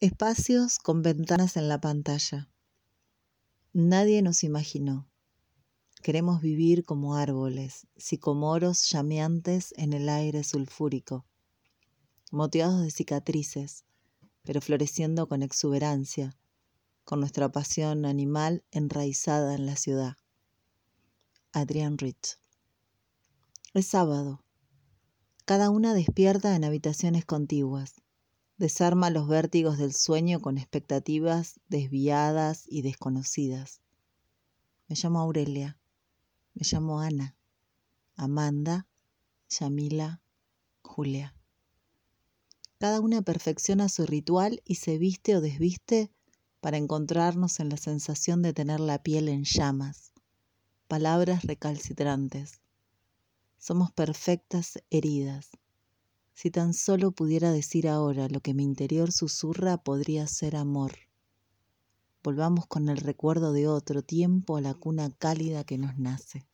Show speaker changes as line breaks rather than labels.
Espacios con ventanas en la pantalla. Nadie nos imaginó. Queremos vivir como árboles, sicomoros llameantes en el aire sulfúrico, moteados de cicatrices, pero floreciendo con exuberancia, con nuestra pasión animal enraizada en la ciudad. Adrian Rich. Es sábado. Cada una despierta en habitaciones contiguas desarma los vértigos del sueño con expectativas desviadas y desconocidas. Me llamo Aurelia, me llamo Ana, Amanda, Yamila, Julia. Cada una perfecciona su ritual y se viste o desviste para encontrarnos en la sensación de tener la piel en llamas, palabras recalcitrantes. Somos perfectas heridas si tan solo pudiera decir ahora lo que mi interior susurra podría ser amor. Volvamos con el recuerdo de otro tiempo a la cuna cálida que nos nace.